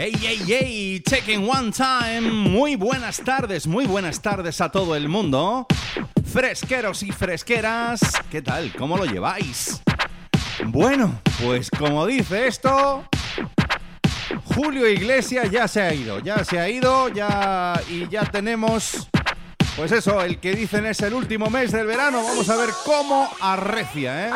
Hey, hey, hey, checking one time. Muy buenas tardes, muy buenas tardes a todo el mundo. Fresqueros y fresqueras, ¿qué tal? ¿Cómo lo lleváis? Bueno, pues como dice esto, Julio Iglesias ya se ha ido, ya se ha ido, ya y ya tenemos pues eso, el que dicen es el último mes del verano. Vamos a ver cómo arrecia, ¿eh?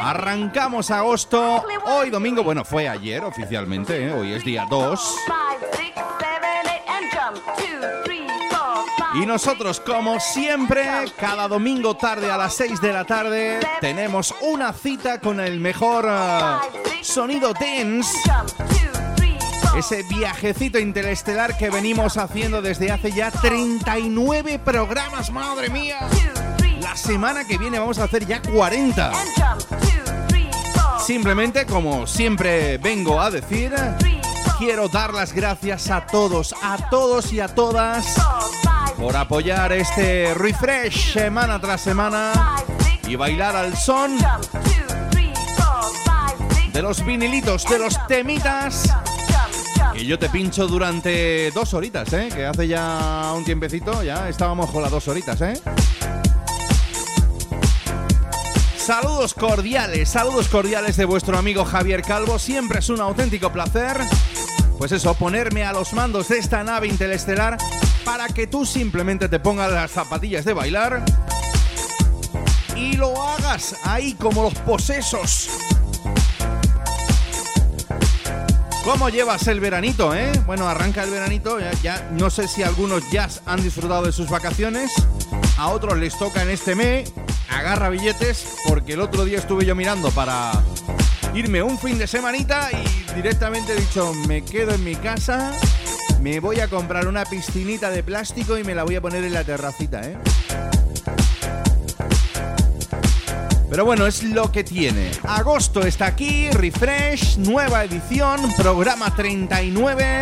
Arrancamos agosto, hoy domingo, bueno, fue ayer oficialmente, ¿eh? hoy es día 2. Y nosotros, como siempre, cada domingo tarde a las 6 de la tarde, tenemos una cita con el mejor uh, sonido dance ese viajecito interestelar que venimos haciendo desde hace ya 39 programas, madre mía. La semana que viene vamos a hacer ya 40. Simplemente, como siempre vengo a decir, quiero dar las gracias a todos, a todos y a todas por apoyar este refresh semana tras semana y bailar al son de los vinilitos, de los temitas que yo te pincho durante dos horitas, ¿eh? Que hace ya un tiempecito, ya estábamos con las dos horitas, ¿eh? Saludos cordiales, saludos cordiales de vuestro amigo Javier Calvo. Siempre es un auténtico placer, pues eso, ponerme a los mandos de esta nave interestelar para que tú simplemente te pongas las zapatillas de bailar y lo hagas ahí como los posesos. ¿Cómo llevas el veranito, eh? Bueno, arranca el veranito, ya, no sé si algunos ya han disfrutado de sus vacaciones, a otros les toca en este mes, agarra billetes, porque el otro día estuve yo mirando para irme un fin de semanita y directamente he dicho, me quedo en mi casa, me voy a comprar una piscinita de plástico y me la voy a poner en la terracita, ¿eh? Pero bueno, es lo que tiene. Agosto está aquí, refresh, nueva edición, programa 39.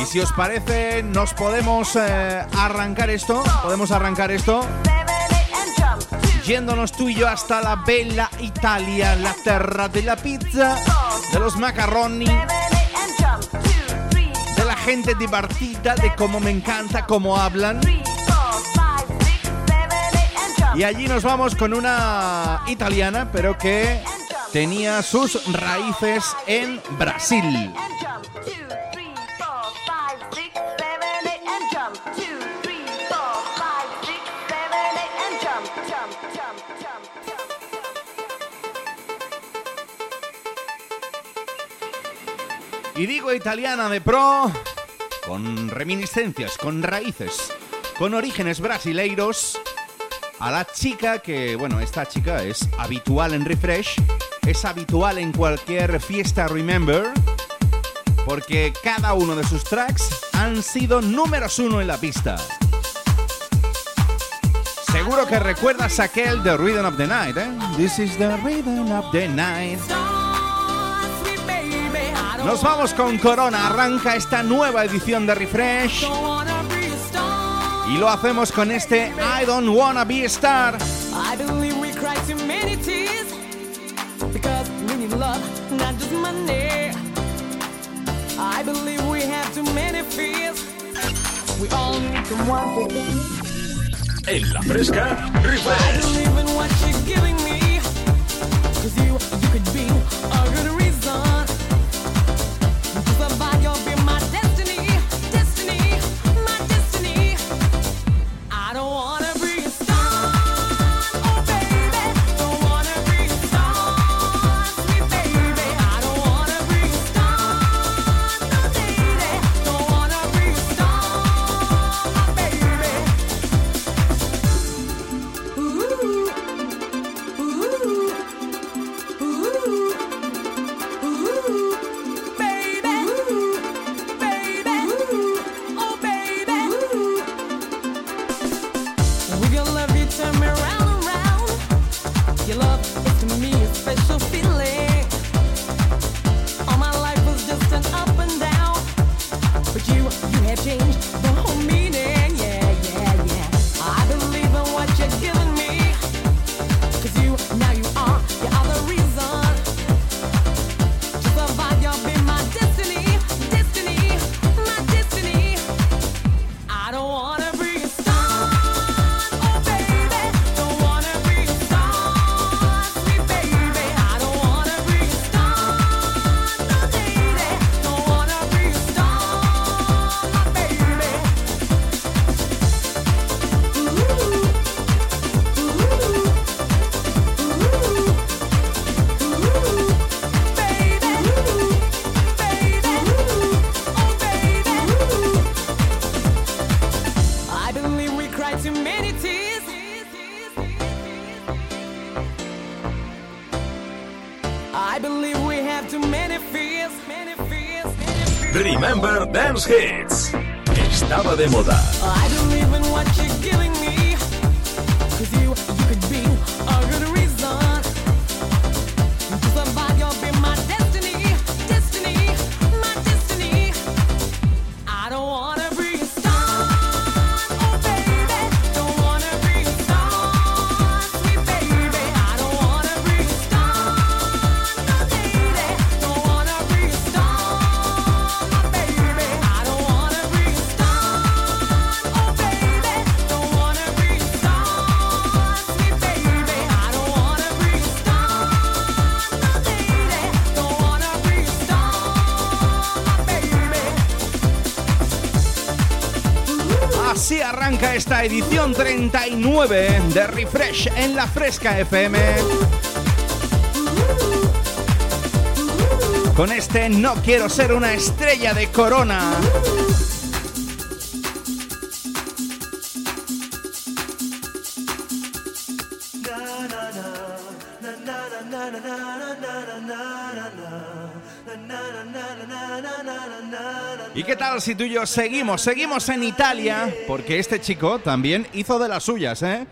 Y si os parece, nos podemos eh, arrancar esto, podemos arrancar esto yéndonos tú y yo hasta la bella Italia, la terra de la pizza, de los macaroni, de la gente divertida, de cómo me encanta cómo hablan. Y allí nos vamos con una italiana, pero que tenía sus raíces en Brasil. Y digo italiana de pro, con reminiscencias, con raíces, con orígenes brasileiros a la chica que, bueno, esta chica es habitual en Refresh, es habitual en cualquier fiesta Remember, porque cada uno de sus tracks han sido números uno en la pista. Seguro que recuerdas aquel The Rhythm of the Night, ¿eh? This is the Rhythm of the Night. Nos vamos con Corona, arranca esta nueva edición de Refresh. Y lo hacemos con este I Don't Wanna Be a Star. I believe we cry too many tears because we need love, not just money. I believe we have too many fears. We all need someone to En la fresca, refresh. I believe in what you're giving me. Cause you, you could be a good de moda. Edición 39 de Refresh en la Fresca FM. Con este No quiero ser una estrella de corona. ¿Y tú y yo seguimos? Seguimos en Italia, porque este chico también hizo de las suyas, ¿eh?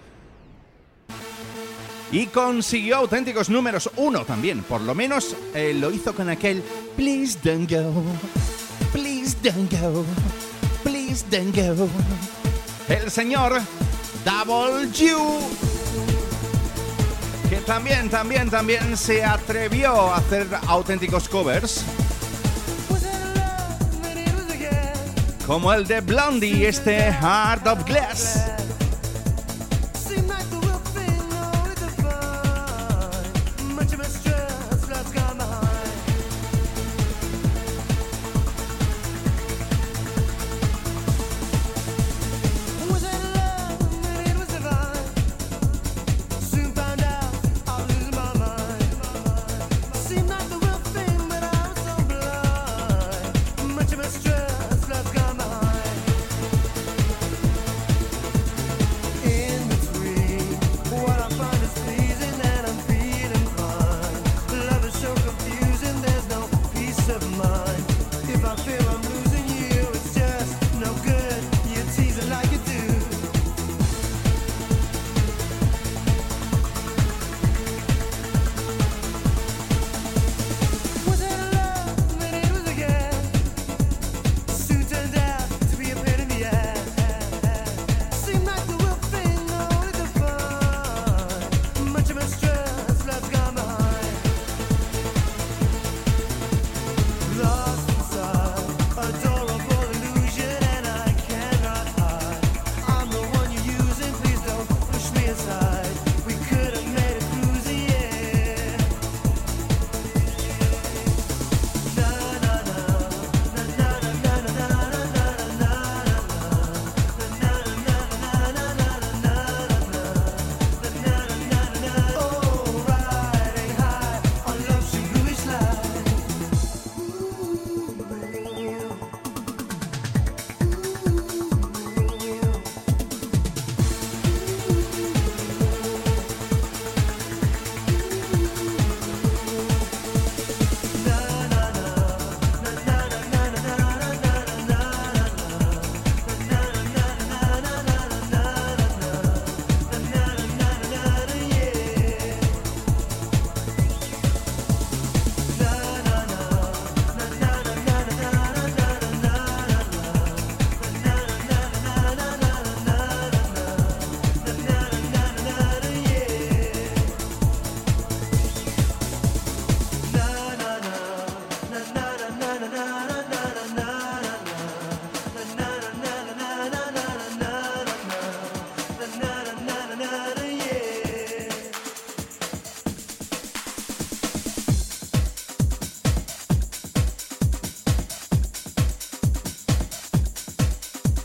Y consiguió auténticos números uno también, por lo menos eh, lo hizo con aquel Please don't go, please don't go, please don't go. El señor Double G, que también, también, también se atrevió a hacer auténticos covers. Como el de Blondie, este Heart of Glass.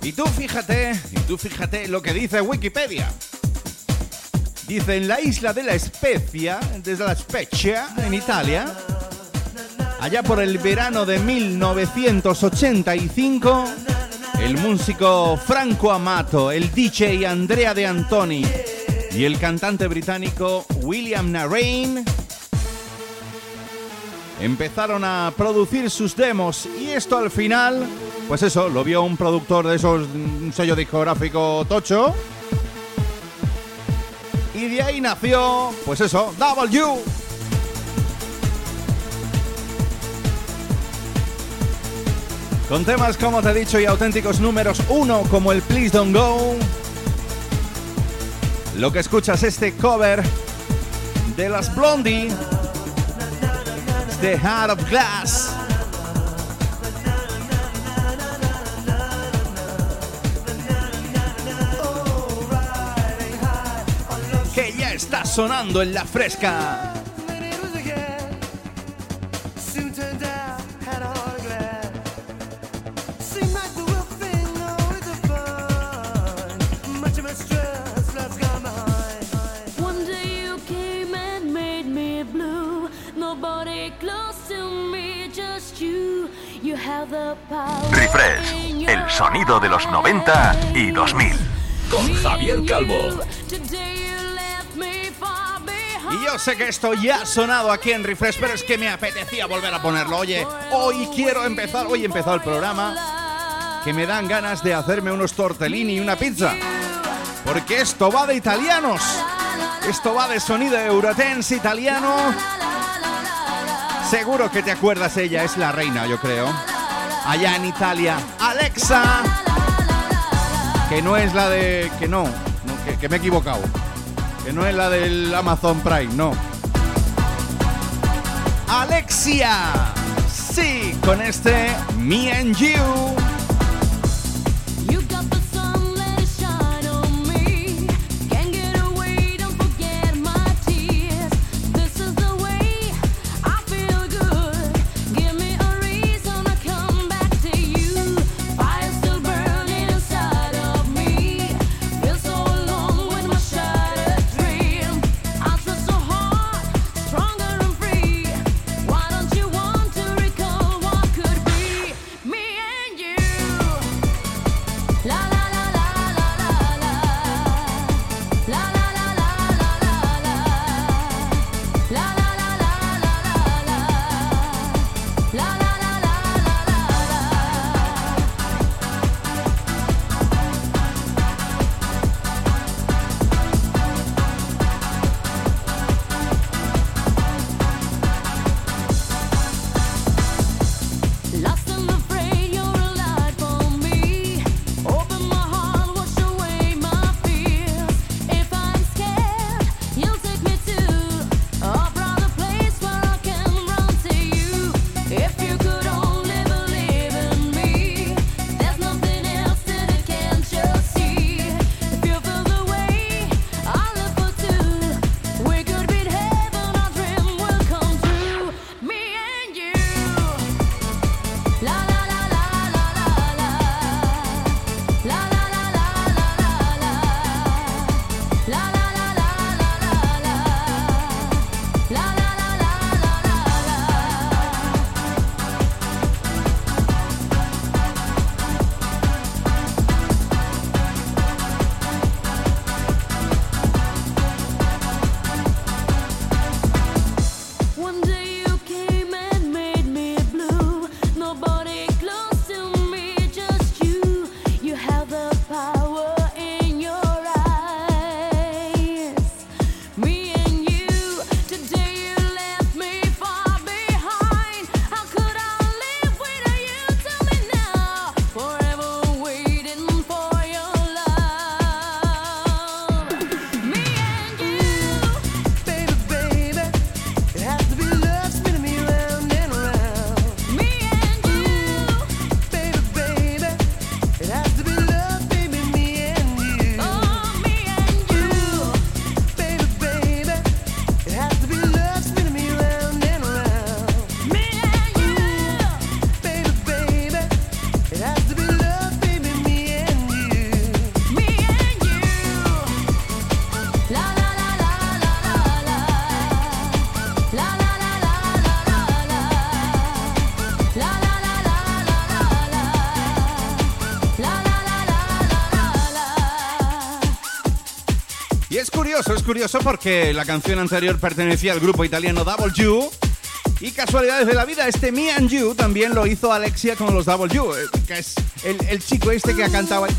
Y tú fíjate, y tú fíjate lo que dice Wikipedia. Dice, en la isla de la Spezia, desde la Spezia, en Italia, allá por el verano de 1985, el músico Franco Amato, el DJ Andrea De Antoni y el cantante británico William Narain empezaron a producir sus demos y esto al final, pues eso, lo vio un productor de esos, un sello discográfico tocho. Y de ahí nació, pues eso, W. Con temas, como te he dicho, y auténticos números uno como el Please Don't Go. Lo que escuchas este cover de las Blondie, The Heart of Glass. Sonando en la fresca. Refresh, el sonido de los 90 y 2000. Con Javier Calvo. Y yo sé que esto ya ha sonado aquí en Refresh, pero es que me apetecía volver a ponerlo. Oye, hoy quiero empezar, hoy he empezado el programa, que me dan ganas de hacerme unos tortellini y una pizza. Porque esto va de italianos. Esto va de sonido Eurotense italiano. Seguro que te acuerdas, ella es la reina, yo creo allá en Italia. Alexa, que no es la de... que no, que, me he equivocado. Que no es la del Amazon Prime, no. Alexia, sí, con este Me and You. Curioso, es curioso porque la canción anterior pertenecía al grupo italiano Double You. Y casualidades de la vida, este Me and You también lo hizo Alexia con los Double You, eh, que es el, chico este que ha cantado ahí.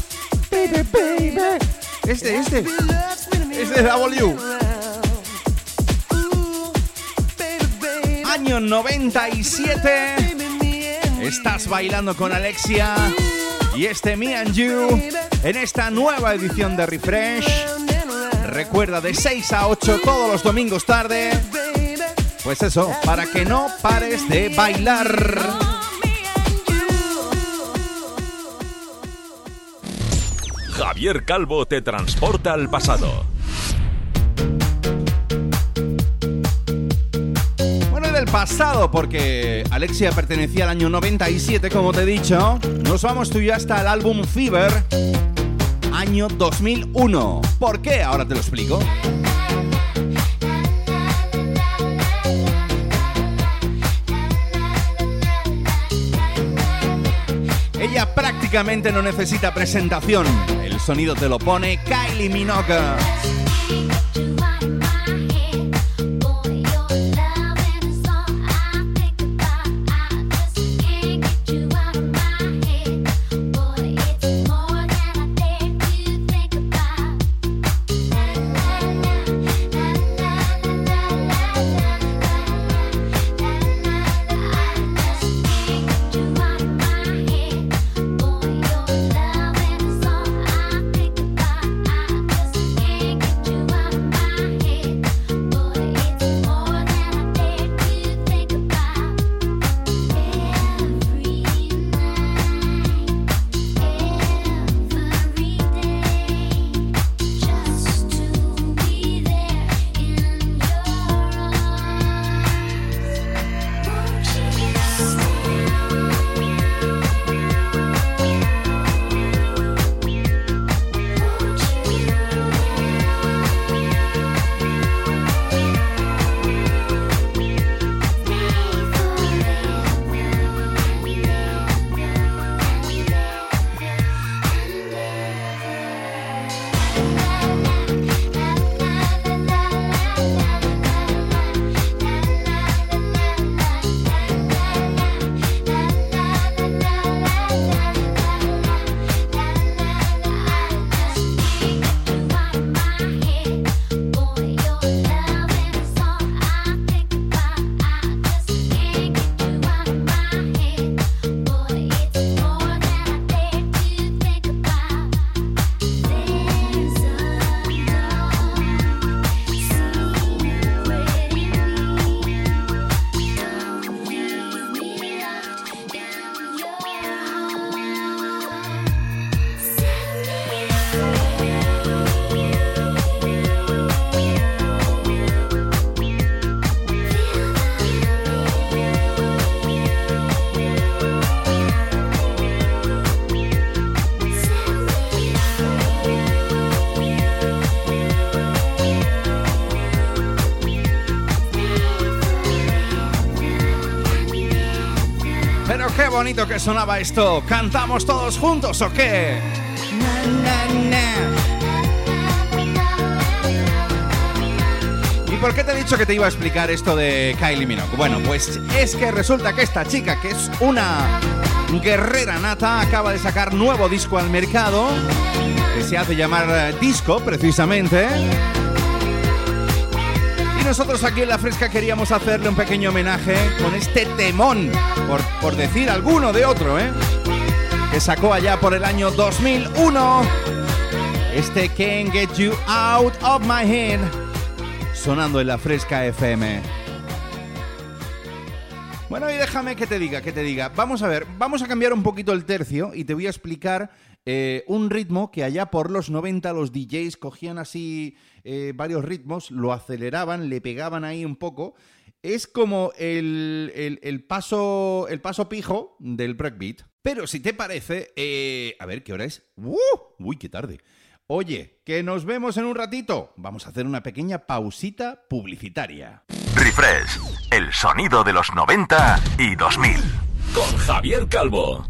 Este, este. Este es Double You. Año 97. Estás bailando con Alexia y este Me and You en esta nueva edición de Refresh. Recuerda de 6 a 8 todos los domingos tarde. Pues eso, para que no pares de bailar. Javier Calvo te transporta al pasado. Bueno, y del pasado, porque Alexia pertenecía al año 97, como te he dicho, nos vamos tú y yo hasta el álbum Fever, año 2001. ¿Por qué? Ahora te lo explico. Ella prácticamente no necesita presentación. El sonido te lo pone Kylie Minogue. Bonito que sonaba esto. ¿Cantamos todos juntos o qué? ¿Y por qué te he dicho que te iba a explicar esto de Kylie Minogue? Bueno, pues es que resulta que esta chica, que es una guerrera nata, acaba de sacar nuevo disco al mercado, que se hace llamar eh, Disco, precisamente nosotros aquí en La Fresca queríamos hacerle un pequeño homenaje con este temón, por, por decir alguno de otro, ¿eh? Que sacó allá por el año 2001. Este Can't Get You Out of My Head. Sonando en La Fresca FM. Déjame que te diga, que te diga. Vamos a ver, vamos a cambiar un poquito el tercio y te voy a explicar eh, un ritmo que allá por los 90 los DJs cogían así eh, varios ritmos, lo aceleraban, le pegaban ahí un poco. Es como el, paso, el paso pijo del breakbeat. Pero si te parece, eh, a ver, ¿qué hora es? ¡Uh! Uy, qué tarde. Oye, que nos vemos en un ratito. Vamos a hacer una pequeña pausita publicitaria. Refresh, el sonido de los 90 y 2000. Con Javier Calvo.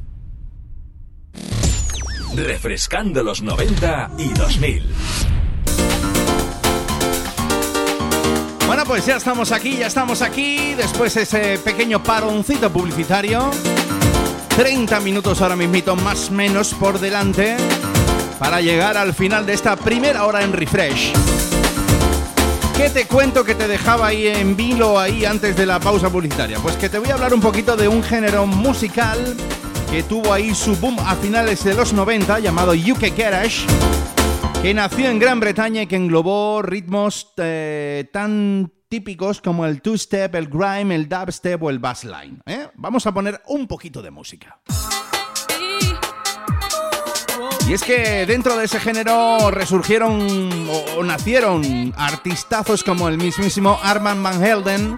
Refrescando los 90 y 2000. Bueno, pues ya estamos aquí, ya estamos aquí. Después ese pequeño paroncito publicitario. 30 minutos ahora mismito, más o menos por delante. Para llegar al final de esta primera hora en refresh. ¿Qué te cuento que te dejaba ahí en vilo ahí antes de la pausa publicitaria? Pues que te voy a hablar un poquito de un género musical que tuvo ahí su boom a finales de los 90 llamado UK Garage, que nació en Gran Bretaña y que englobó ritmos eh, tan típicos como el two-step, el grime, el dubstep o el bassline. ¿eh? Vamos a poner un poquito de música. Y es que dentro de ese género resurgieron o, nacieron artistazos como el mismísimo Armand Van Helden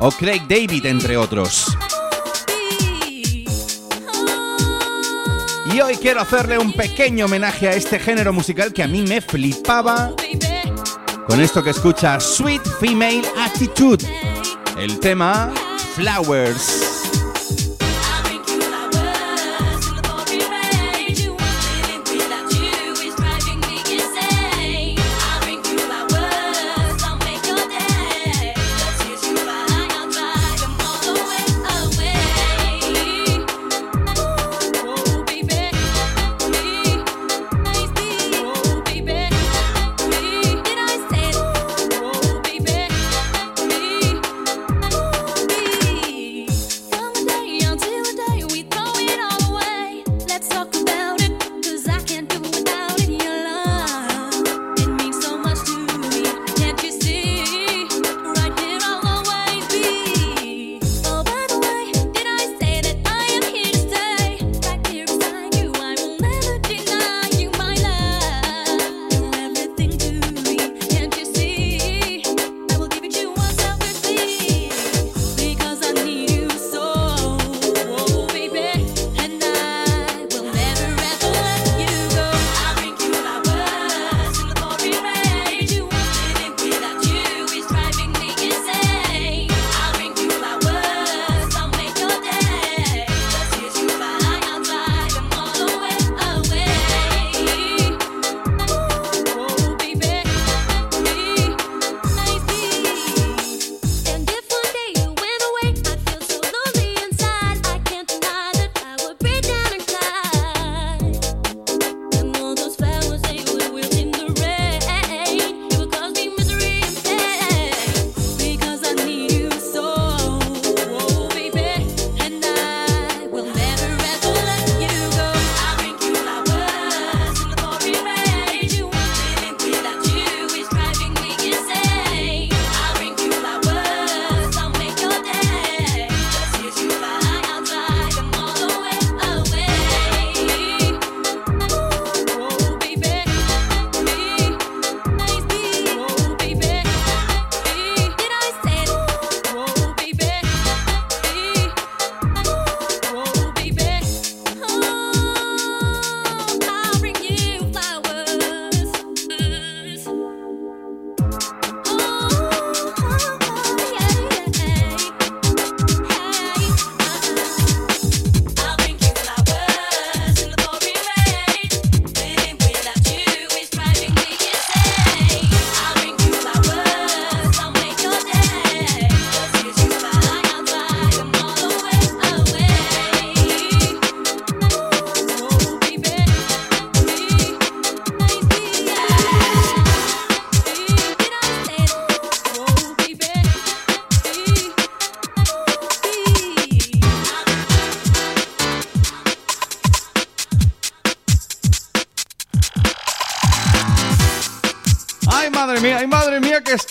o Craig David, entre otros. Y hoy quiero hacerle un pequeño homenaje a este género musical que a mí me flipaba con esto que escucha Sweet Female Attitude, el tema Flowers.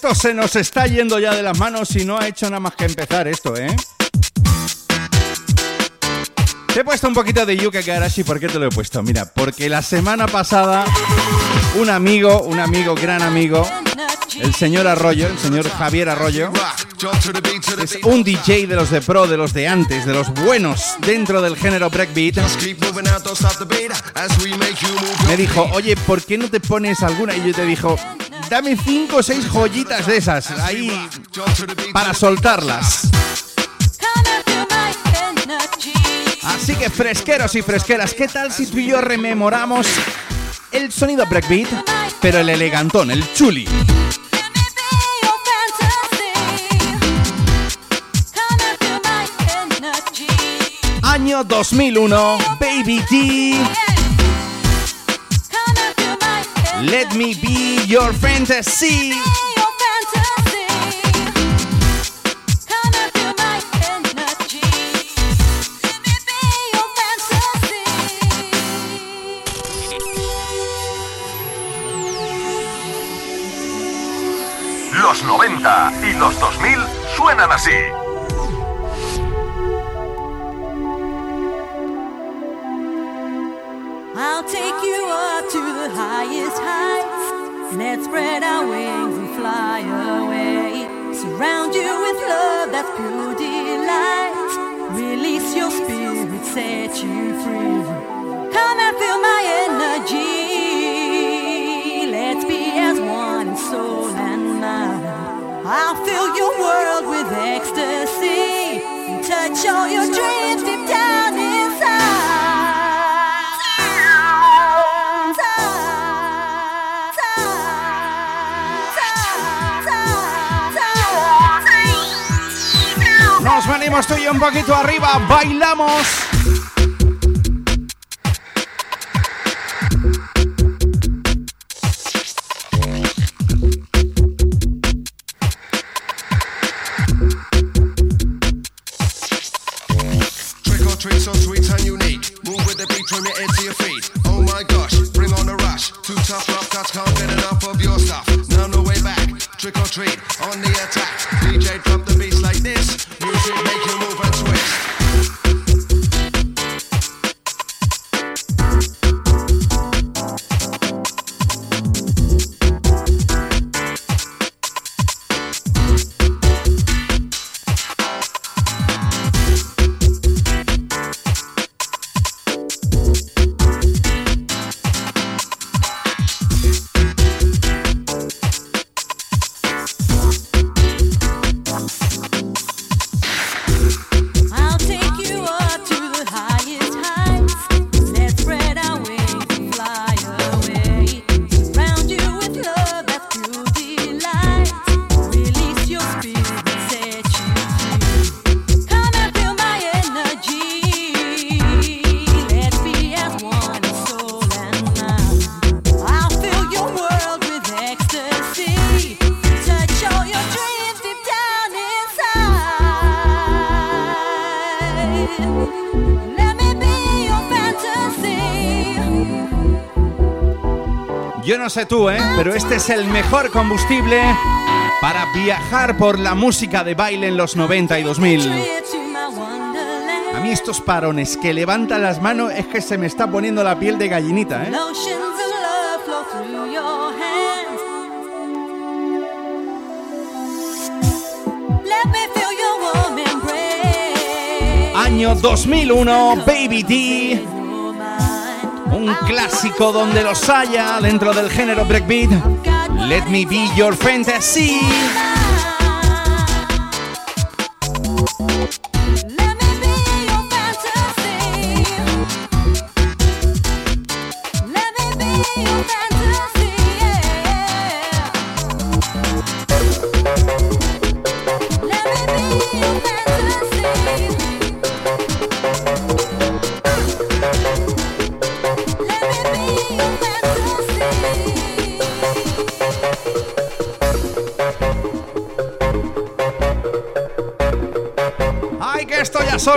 Esto se nos está yendo ya de las manos y no ha hecho nada más que empezar esto, ¿eh? Te he puesto un poquito de Yuka Garashi, ¿por qué te lo he puesto? Mira, porque la semana pasada un amigo, un amigo, gran amigo, el señor Arroyo, el señor Javier Arroyo, es un DJ de los de pro, de los de antes, de los buenos dentro del género breakbeat. Me dijo, oye, ¿por qué no te pones alguna? Y yo te dijo, dame cinco o seis joyitas de esas ahí para soltarlas. Así que fresqueros y fresqueras, ¿qué tal si tú y yo rememoramos el sonido breakbeat, pero el elegantón, el chuli? Año 2001, Baby T. Let me be your fantasy. Los 90 y los 2000 suenan así. I'll take you up to the highest heights. Let's spread our wings and fly away. Surround you with love that's pure delight. Release your spirit, set you free. Come and feel my energy. Let's be as one in soul and mind. I'll fill your world with ecstasy. Touch all your dreams deep down Nos venimos tú y yo un poquito arriba, bailamos. No sé tú, ¿eh? Pero este es el mejor combustible para viajar por la música de baile en los 90 y 2000. Trip to my wonderland. A mí estos parones que levantan las manos es que se me está poniendo la piel de gallinita, ¿eh? Año 2001, Baby D. Un clásico donde los haya dentro del género breakbeat. Let me be your fantasy.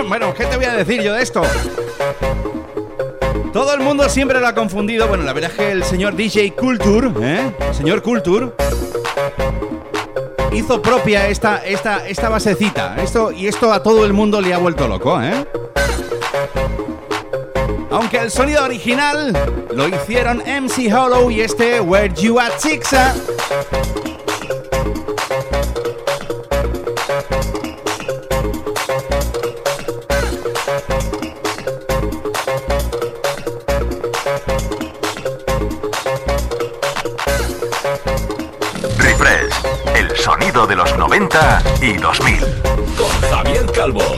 Bueno, ¿qué te voy a decir yo de esto? Todo el mundo siempre lo ha confundido. Bueno, la verdad es que el señor DJ Culture, ¿eh? El señor Culture, hizo propia esta, esta, esta basecita. Esto, y esto a todo el mundo le ha vuelto loco, ¿eh? Aunque el sonido original lo hicieron MC Hollow y este Where You At Chixa. 90 y 2000. Con Javier Calvo.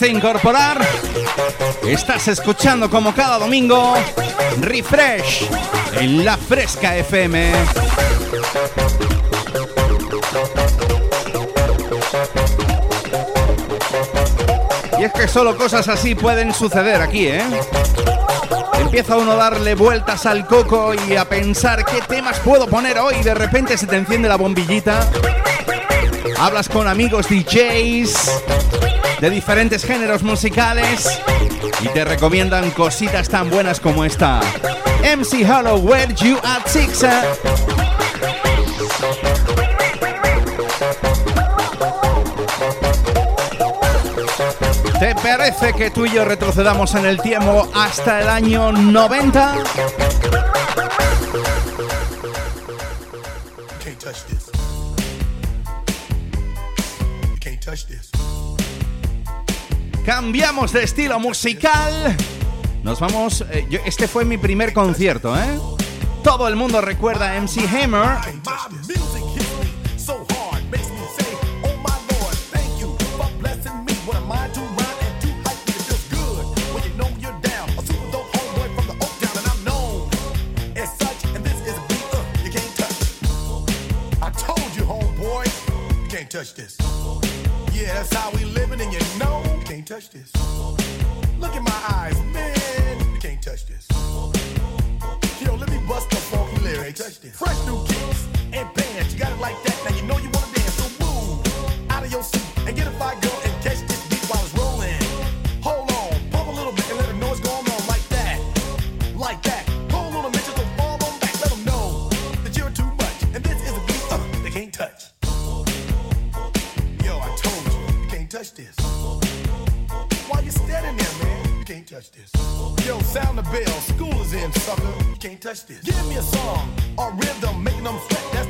De incorporar, estás escuchando como cada domingo Refresh en la Fresca FM. Y es que solo cosas así pueden suceder aquí, ¿eh? Empieza uno a darle vueltas al coco y a pensar qué temas puedo poner hoy de repente se te enciende la bombillita. Hablas con amigos DJs de diferentes géneros musicales y te recomiendan cositas tan buenas como esta. MC Hollow, Where You At Six. eh? ¿Te parece que tú y yo retrocedamos en el tiempo hasta el año 90? Cambiamos de estilo musical. Nos vamos. Eh, yo, este fue mi primer concierto, ¿eh? Todo el mundo recuerda a MC Hammer. touch this. Yeah, that's how we living, and you know. Touch this. Look in my eyes, man, you can't touch this. Yo, let me bust the funky lyrics. Fresh new kicks and bands. You got it like that. Now you know you wanna dance. So move out of your seat and get a fire girl the bell. School is in, sucker. You can't touch this. Give me a song or rhythm, making them sweat. That's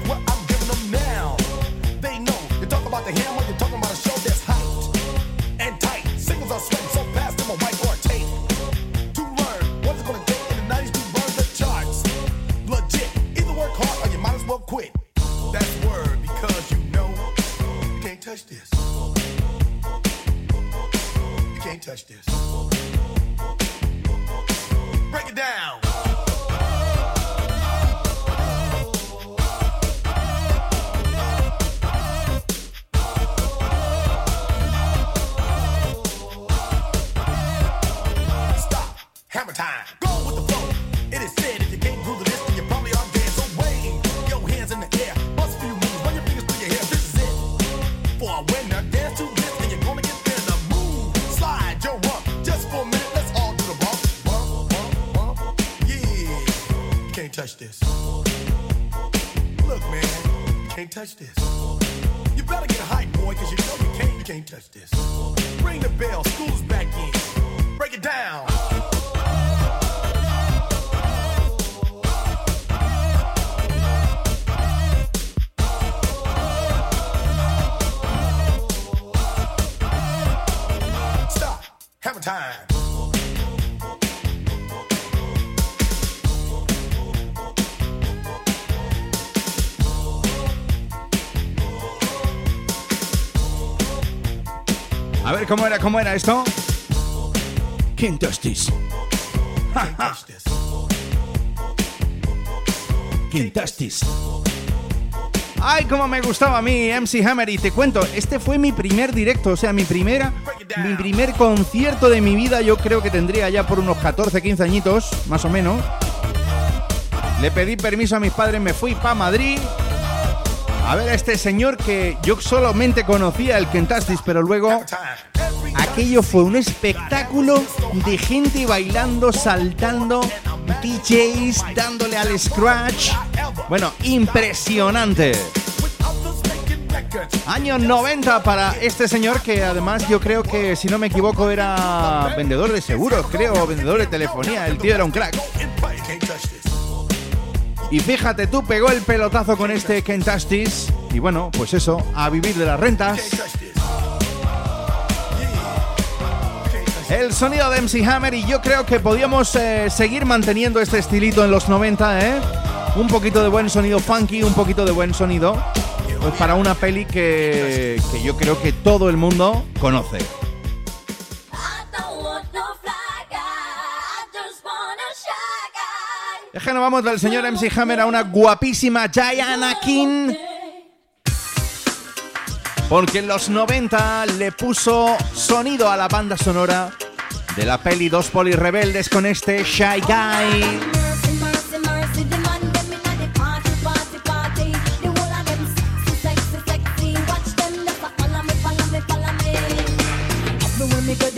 touch this. Cómo era, cómo era esto. Can't touch this. Ay, cómo me gustaba a mí MC Hammer y te cuento, este fue mi primer directo, o sea, mi primera mi primer concierto de mi vida, yo creo que tendría ya por unos 14, 15 añitos, más o menos. Le pedí permiso a mis padres, me fui para Madrid a ver a este señor que yo solamente conocía el Kentastis, pero luego Aquello fue un espectáculo de gente bailando, saltando, DJs dándole al scratch. Bueno, impresionante. Años 90 para este señor que además yo creo que, si no me equivoco, era vendedor de seguros, creo, vendedor de telefonía. El tío era un crack. Y fíjate tú, pegó el pelotazo con este Kentastis. Y bueno, pues eso, a vivir de las rentas. El sonido de MC Hammer y yo creo que podíamos eh, seguir manteniendo este estilito en los 90, ¿eh? Un poquito de buen sonido funky, un poquito de buen sonido. Pues para una peli que, que yo creo que todo el mundo conoce. Es nos vamos del señor MC Hammer a una guapísima Diana King. Porque en los 90 le puso sonido a la banda sonora de la peli Dos Polis Rebeldes con este Shy Guy.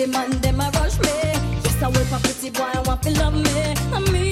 Man them a rush me. Yes, I for pretty boy, I want to love me.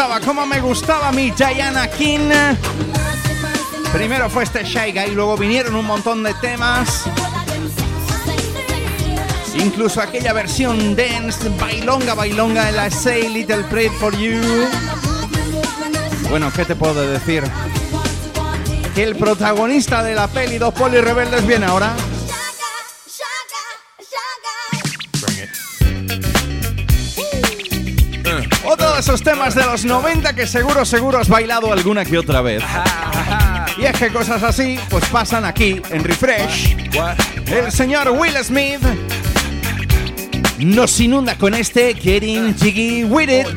Gustaba, cómo me gustaba mi Diana King. Primero fue este Shy Guy, luego vinieron un montón de temas. Incluso aquella versión dance, bailonga, bailonga en la Say Little Prayer for You. Bueno, ¿qué te puedo decir? Que el protagonista de la peli Dos Polis Rebeldes viene ahora. Esos temas de los 90 que seguro, seguro has bailado alguna que otra vez. Y es que cosas así, pues pasan aquí, en Refresh. El señor Will Smith nos inunda con este Getting Jiggy With It.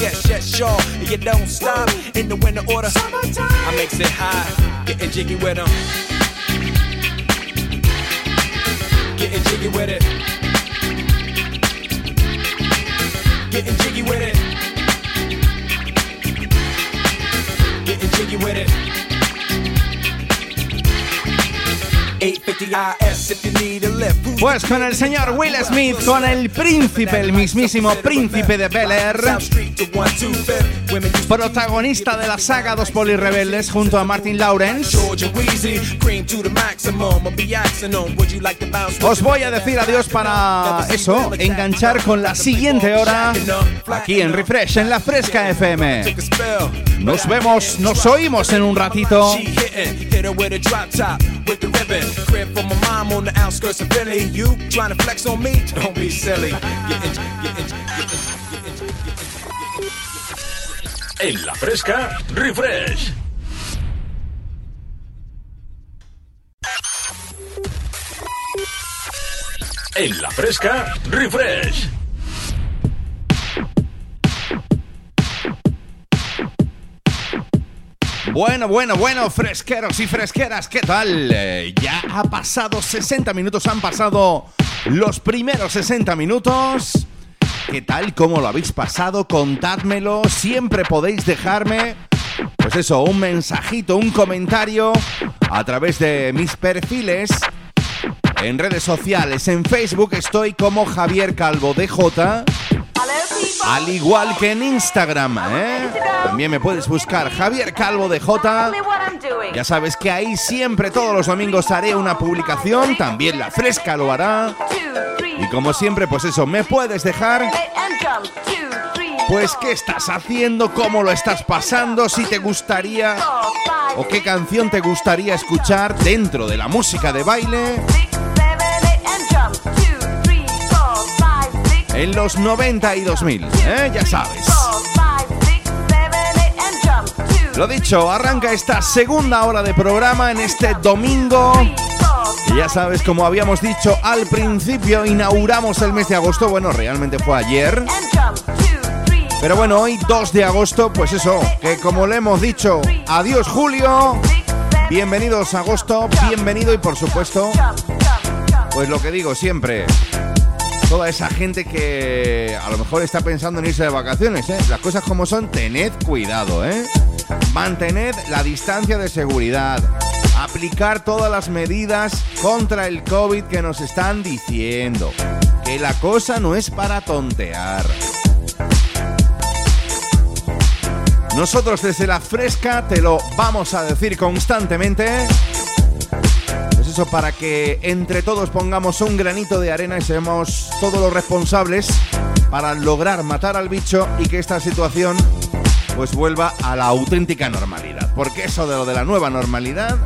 Yes, yes, sure. And you don't stop in the winter order. I makes it high, getting jiggy with them. Getting jiggy with it. Getting jiggy with it. Getting jiggy with it. 850 IS if you need a lift. Pues con el señor Will Smith, con el príncipe, el mismísimo príncipe de Bel Air, South Street to 125th. Women used to protagonista de la saga Dos Polis Rebeldes junto a Martin Lawrence. Os voy a decir adiós para eso, enganchar con la siguiente hora aquí en Refresh, en la Fresca FM. Nos vemos, nos oímos en un ratito. En la fresca, refresh. En la fresca, refresh. Bueno, bueno, bueno, fresqueros y fresqueras, ¿qué tal? Eh, ya ha pasado 60 minutos, han pasado los primeros 60 minutos. ¿Qué tal? ¿Cómo lo habéis pasado? Contádmelo. Siempre podéis dejarme, pues eso, un mensajito, un comentario a través de mis perfiles en redes sociales. En Facebook estoy como Javier Calvo DJ. Al igual que en Instagram, ¿eh? También me puedes buscar Javier Calvo de J. Ya sabes que ahí siempre todos los domingos haré una publicación, también la fresca lo hará. Y como siempre, pues eso, me puedes dejar. Pues qué estás haciendo, cómo lo estás pasando, si te gustaría o qué canción te gustaría escuchar dentro de la música de baile en los 90 y 2000, ¿eh? Ya sabes. Lo dicho, arranca esta segunda hora de programa en este domingo. Y ya sabes, como habíamos dicho al principio, inauguramos el mes de agosto. Bueno, realmente fue ayer. Pero bueno, hoy 2 de agosto, pues eso, que como le hemos dicho, adiós Julio, bienvenidos agosto, bienvenido y por supuesto, pues lo que digo siempre, toda esa gente que a lo mejor está pensando en irse de vacaciones, ¿eh? Las cosas como son, tened cuidado, ¿eh? Mantened la distancia de seguridad. Aplicar todas las medidas contra el COVID que nos están diciendo. Que la cosa no es para tontear. Nosotros desde la fresca te lo vamos a decir constantemente. Eso para que entre todos pongamos un granito de arena y seamos todos los responsables para lograr matar al bicho y que esta situación pues vuelva a la auténtica normalidad. Porque eso de lo de la nueva normalidad...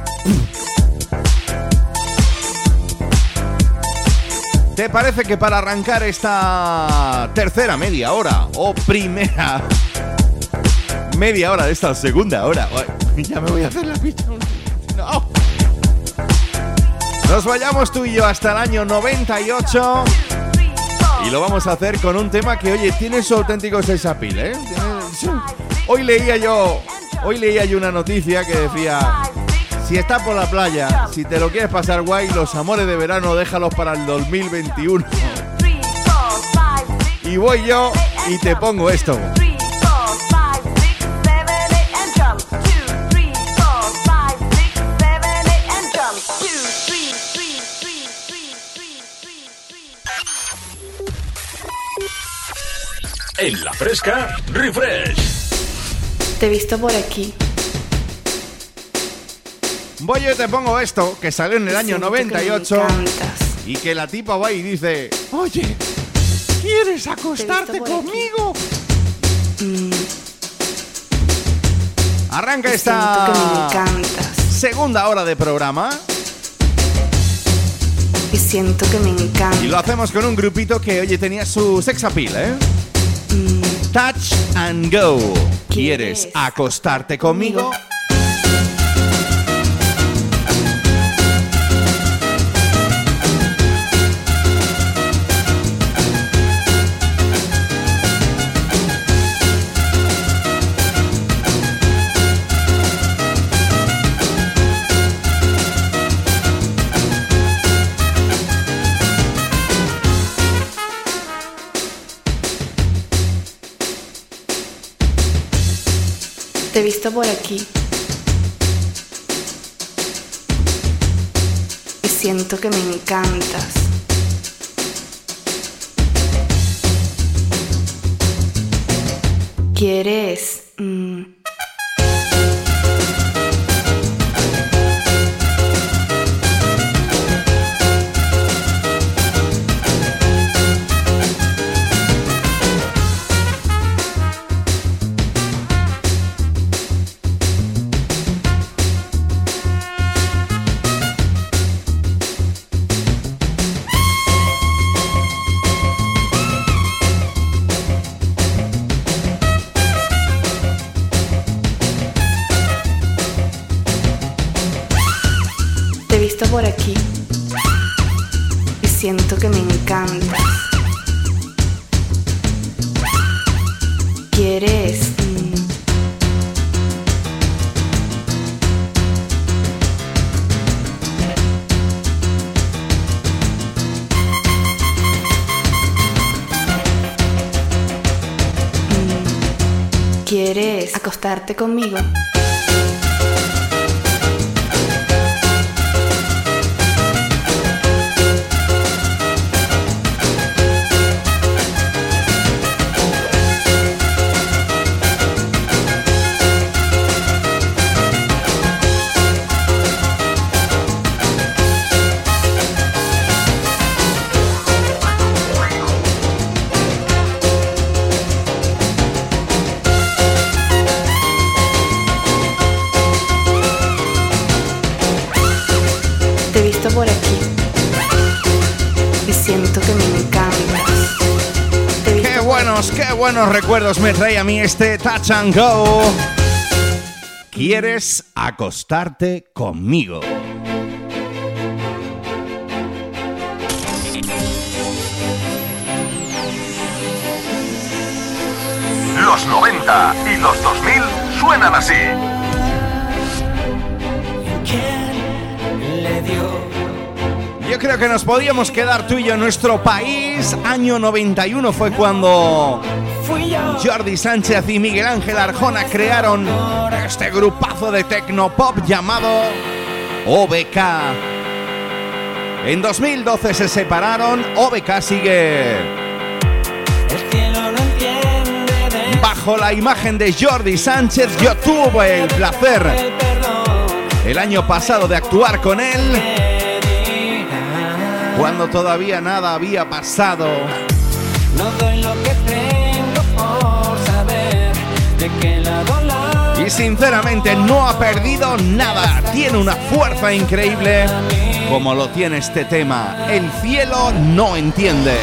¿Te parece que para arrancar esta tercera media hora o primera media hora de esta segunda hora. Ya me voy a hacer la picha. No. Nos vayamos tú y yo hasta el año 98 y lo vamos a hacer con un tema que, oye, tiene su auténtico sexapil, ¿eh? Hoy leía yo, hoy leía yo una noticia que decía, si estás por la playa, si te lo quieres pasar guay, los amores de verano déjalos para el 2021. Y voy yo y te pongo esto. En la fresca, refresh. Te he visto por aquí. Voy yo y te pongo esto, que salió en el año Siento que me 98 encantas. y que la tipa va y dice, oye, ¿quieres acostarte por aquí. conmigo? Mm, Arranca Y siento que me esta encantas. segunda hora de programa Y siento que me encanta. y lo hacemos con un grupito que, oye, tenía su sex appeal, ¿eh? Touch and Go. ¿Quieres ¿Quieres acostarte conmigo? Te he visto por aquí. Y siento que me encantas. ¿Quieres? mm, ¿Quieres acostarte conmigo? Buenos, recuerdos me trae a mí este Touch and Go. ¿Quieres acostarte conmigo? Los 90 y los 2000 suenan así. Yo creo que nos podíamos quedar tú y yo en nuestro país. Año 91 fue cuando Jordi Sánchez y Miguel Ángel Arjona crearon este grupazo de tecnopop llamado OBK. En 2012 se separaron, OBK sigue bajo la imagen de Jordi Sánchez. Yo tuve el placer el año pasado de actuar con él cuando todavía nada había pasado. No doy lo que Y sinceramente no ha perdido nada. Tiene una fuerza increíble como lo tiene este tema. El cielo no entiende.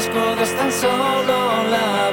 Escudo es tan solo la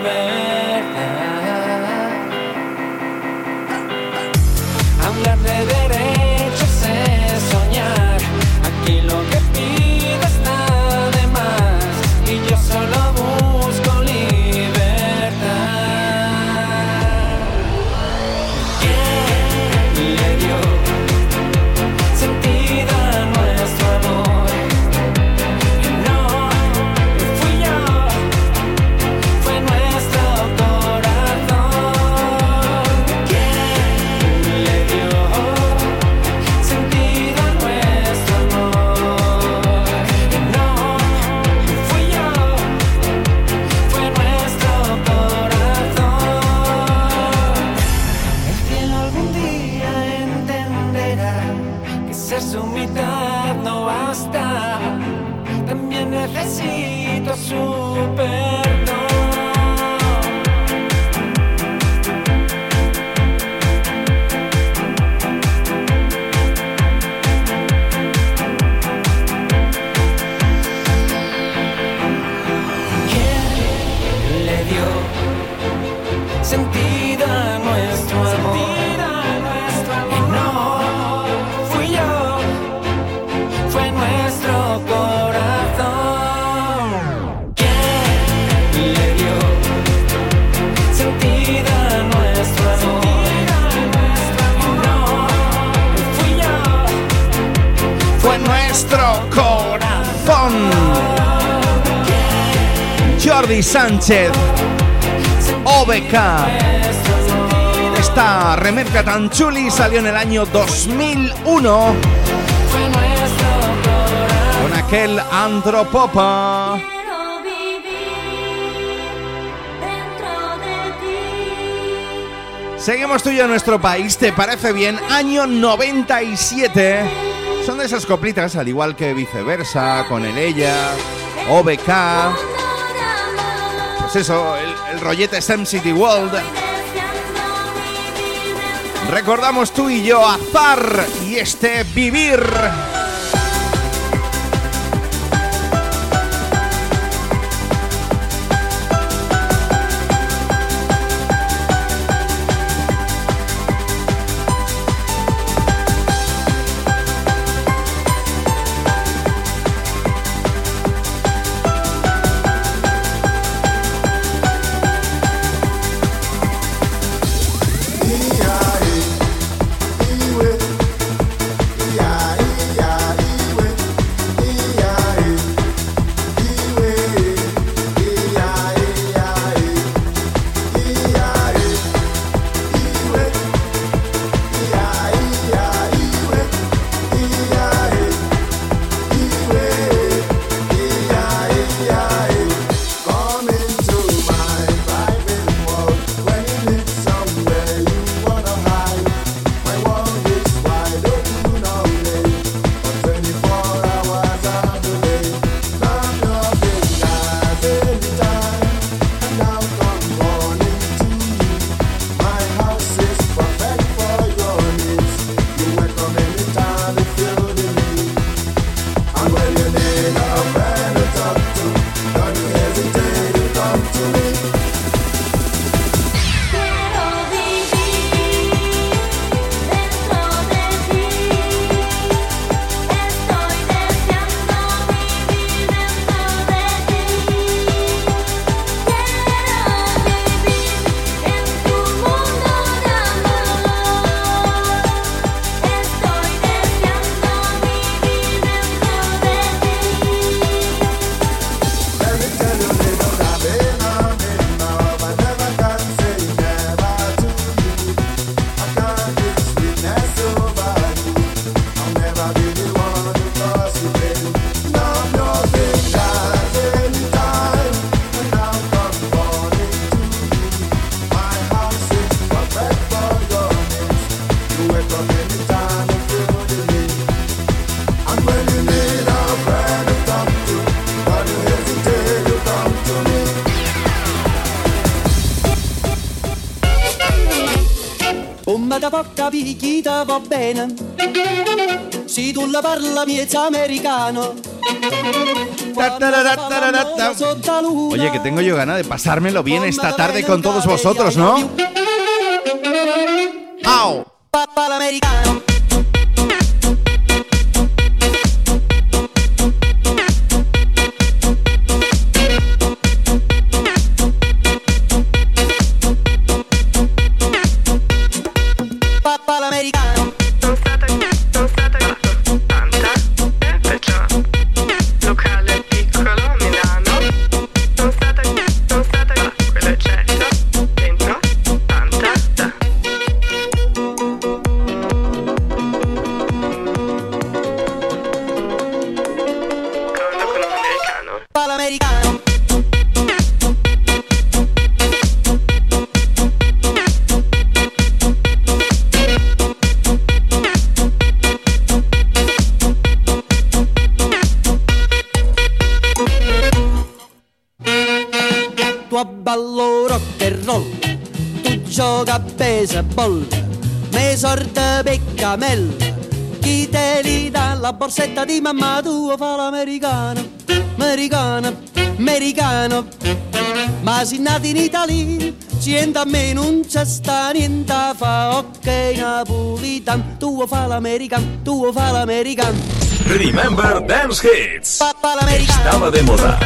Sánchez, OBK. Esta remezcla tan chuli salió en el año 2001 con aquel Andropopa. Seguimos tú y yo en nuestro país, ¿te parece bien? Año 97. Son de esas coplitas, al igual que viceversa, con el ella, OBK. Eso, el, el rollete Sam City World. Recordamos tú y yo a Zar y este vivir. Poca picchita va bene Se tu la parla miezza americano Oye, que tengo yo ganas de pasármelo bien esta tarde con todos vosotros, ¿no? Mamma tua fa l'americano, americano, americano, ma si nati in Italia, sienta a me non c'è sta niente a fa, ok napolitan, tu fa l'americano, tu fa l'americano. Remember Dance Hits. Estaba de moda.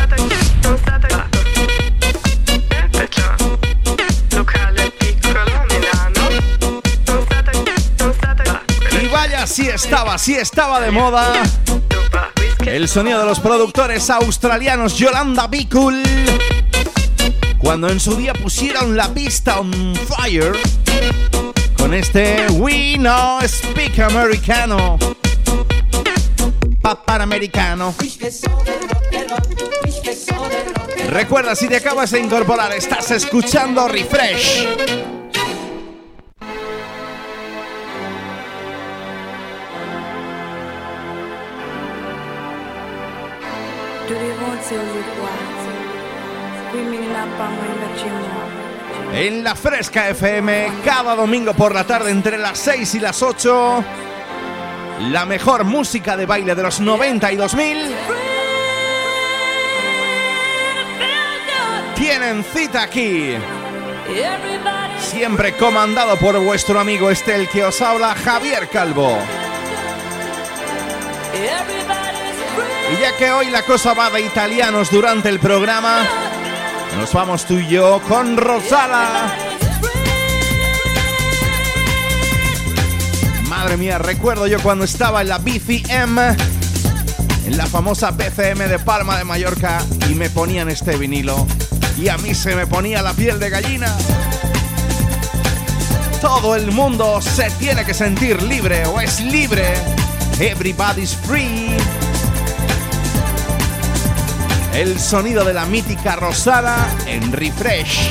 Y vaya, sí estaba, sí estaba de moda. El sonido de los productores australianos Yolanda Be Cool. Cuando en su día pusieron la pista on fire con este We No Speak Americano. Papanamericano. Recuerda, si te acabas de incorporar, estás escuchando Refresh. En la Fresca FM, cada domingo por la tarde entre las 6 y las 8. La mejor música de baile de los 90 y 2000. Tienen cita aquí. Siempre comandado por vuestro amigo este el que os habla, Javier Calvo. Y ya que hoy la cosa va de italianos durante el programa, nos vamos tú y yo con Rosala. Madre mía, recuerdo yo cuando estaba en la BCM, en la famosa BCM de Palma de Mallorca, y me ponían este vinilo, y a mí se me ponía la piel de gallina. Todo el mundo se tiene que sentir libre o es libre. Everybody's free. El sonido de la mítica Rosada en Refresh.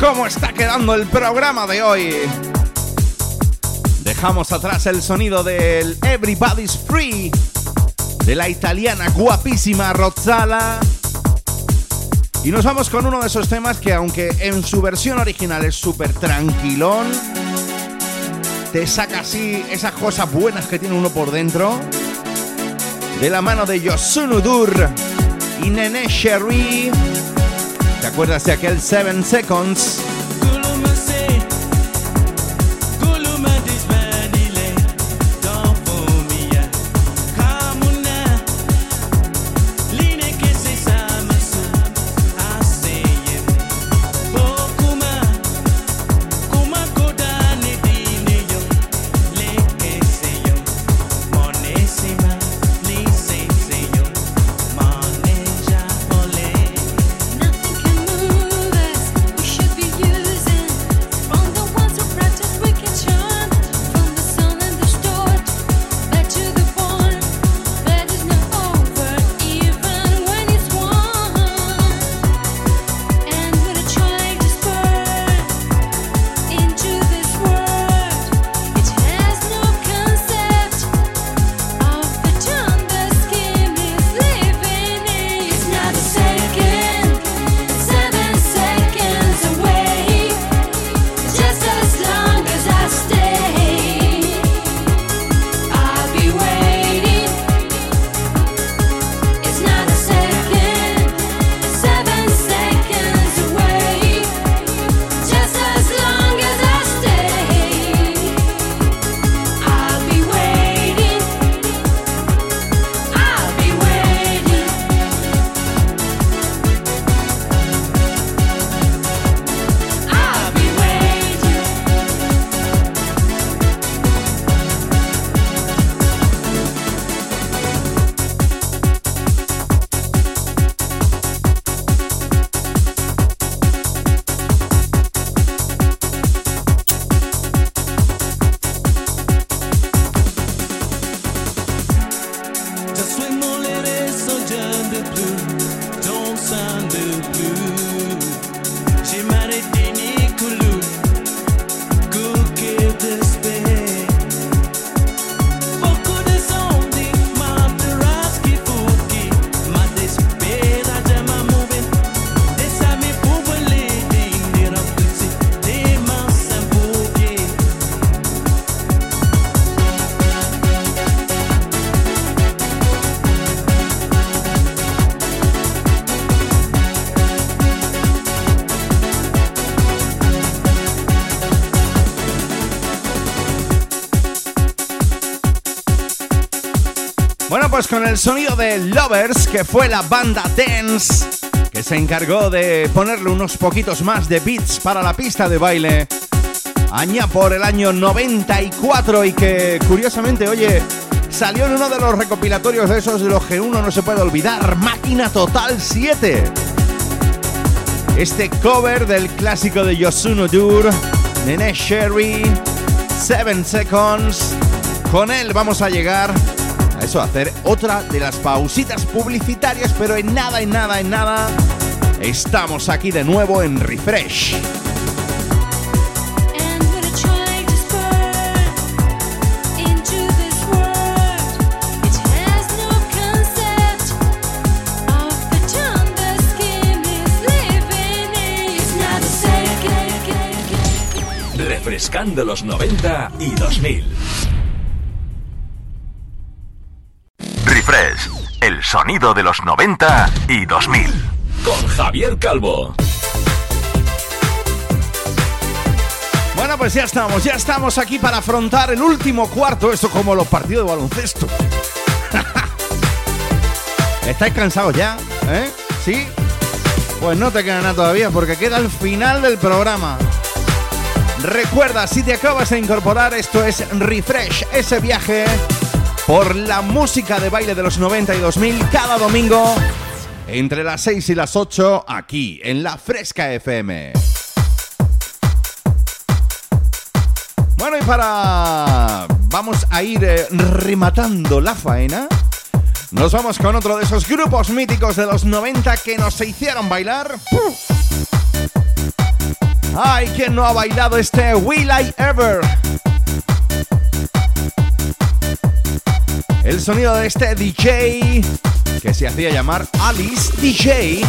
Cómo está quedando el programa de hoy. Dejamos atrás el sonido del Everybody's Free de la italiana guapísima Rozzala. Y nos vamos con uno de esos temas que aunque en su versión original es súper tranquilón, te saca así esas cosas buenas que tiene uno por dentro. De la mano de Yosunudur y Nene Sherry. ¿Te acuerdas de aquel 7 Seconds? Con el sonido de Lovers, que fue la banda Dance, que se encargó de ponerle unos poquitos más de beats para la pista de baile, aña por el año 94 y que curiosamente, oye, salió en uno de los recopilatorios de esos de los que uno no se puede olvidar, Máquina Total 7. Este cover del clásico de Yosuno Dur, Nene Sherry, 7 Seconds. Con él vamos a llegar a eso, a hacer otra de las pausitas publicitarias, pero en nada, en nada, en nada, estamos aquí de nuevo en Refresh. Refrescando los 90 y 2000. Sonido de los 90 y 2000. Con Javier Calvo. Bueno, pues ya estamos, ya estamos aquí para afrontar el último cuarto, esto como los partidos de baloncesto. ¿Estáis cansados ya? ¿Eh? ¿Sí? Pues no te queda nada todavía porque queda el final del programa. Recuerda, si te acabas de incorporar, esto es Refresh, ese viaje por la música de baile de los 90 y 2000 cada domingo entre las 6 y las 8 aquí en la Fresca FM. Bueno, y para... Vamos a ir eh, rematando la faena. Nos vamos con otro de esos grupos míticos de los 90 que nos hicieron bailar. ¡Puf! Ay, ¿quién no ha bailado este Will I Ever? El sonido de este DJ que se hacía llamar Alice DJ.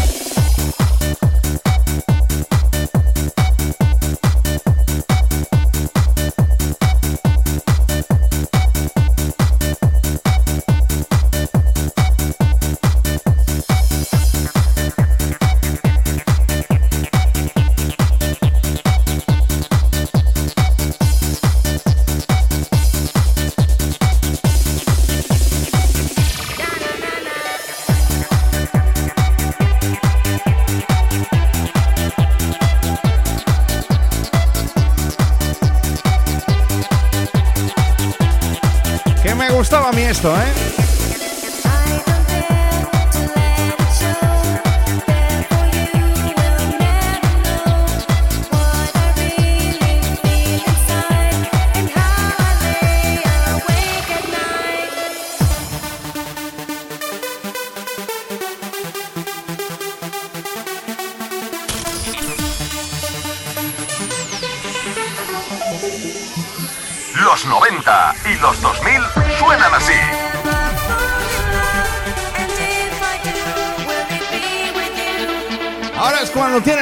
Esto, ¿eh?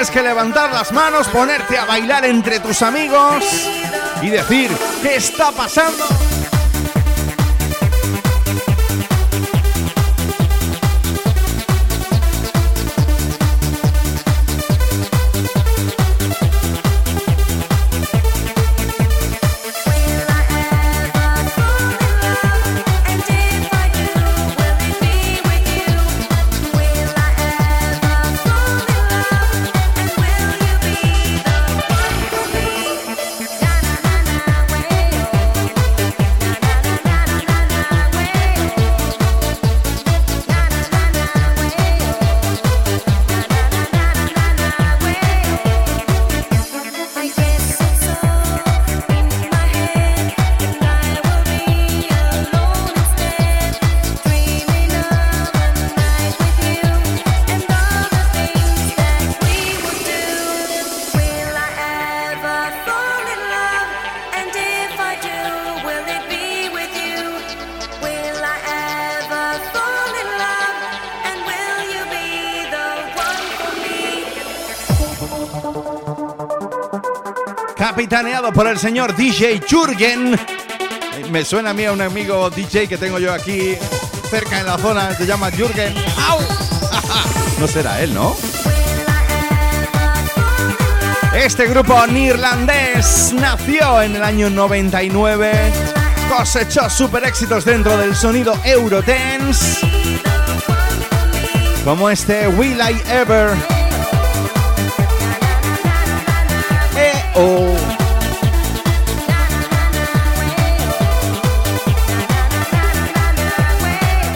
Que levantar las manos, ponerte a bailar entre tus amigos y decir, ¿qué está pasando? Capitaneado por el señor DJ Jürgen. Eh, Me suena a mí a un amigo DJ que tengo yo aquí cerca en la zona, se llama Jürgen. ¡Au! No será él, ¿no? Este grupo neerlandés nació en el año 99, cosechó super éxitos dentro del sonido Eurodance, como este Will I Ever. Eh, oh.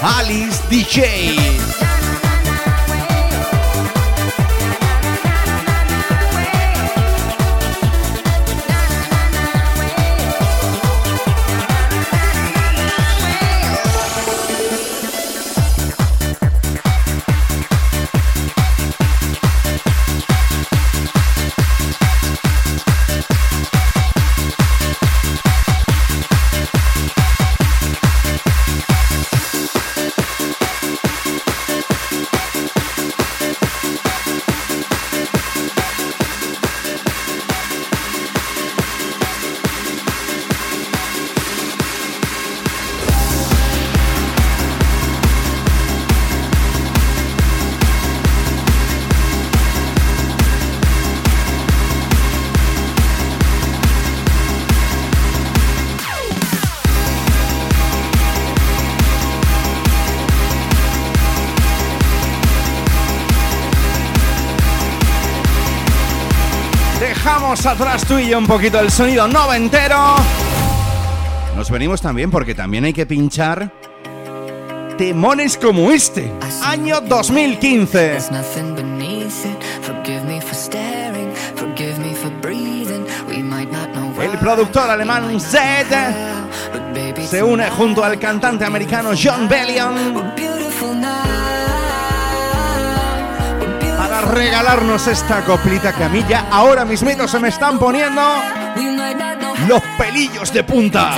Alice DJ. Dejamos atrás tú y yo un poquito el sonido noventero. Nos venimos también porque también hay que pinchar temones como este. Año 2015. There's nothing beneath it. Forgive me for staring, forgive me for breathing. We might not know El productor alemán Zed se une junto al cantante americano John Bellion regalarnos esta coplita que a mí ya ahora mismito se me están poniendo los pelillos de punta.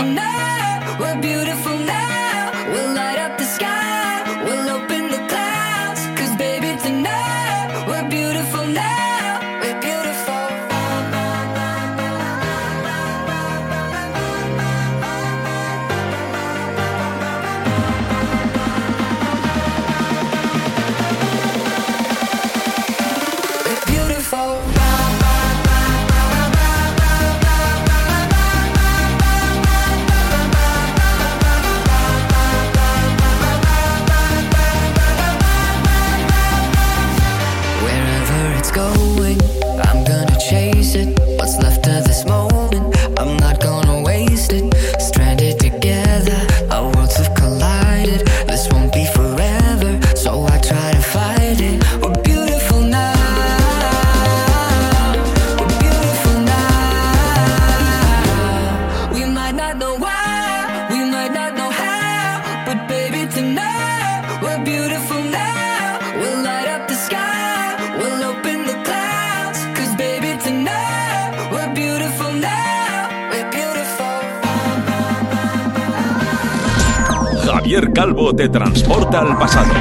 Calvo te transporta al pasado.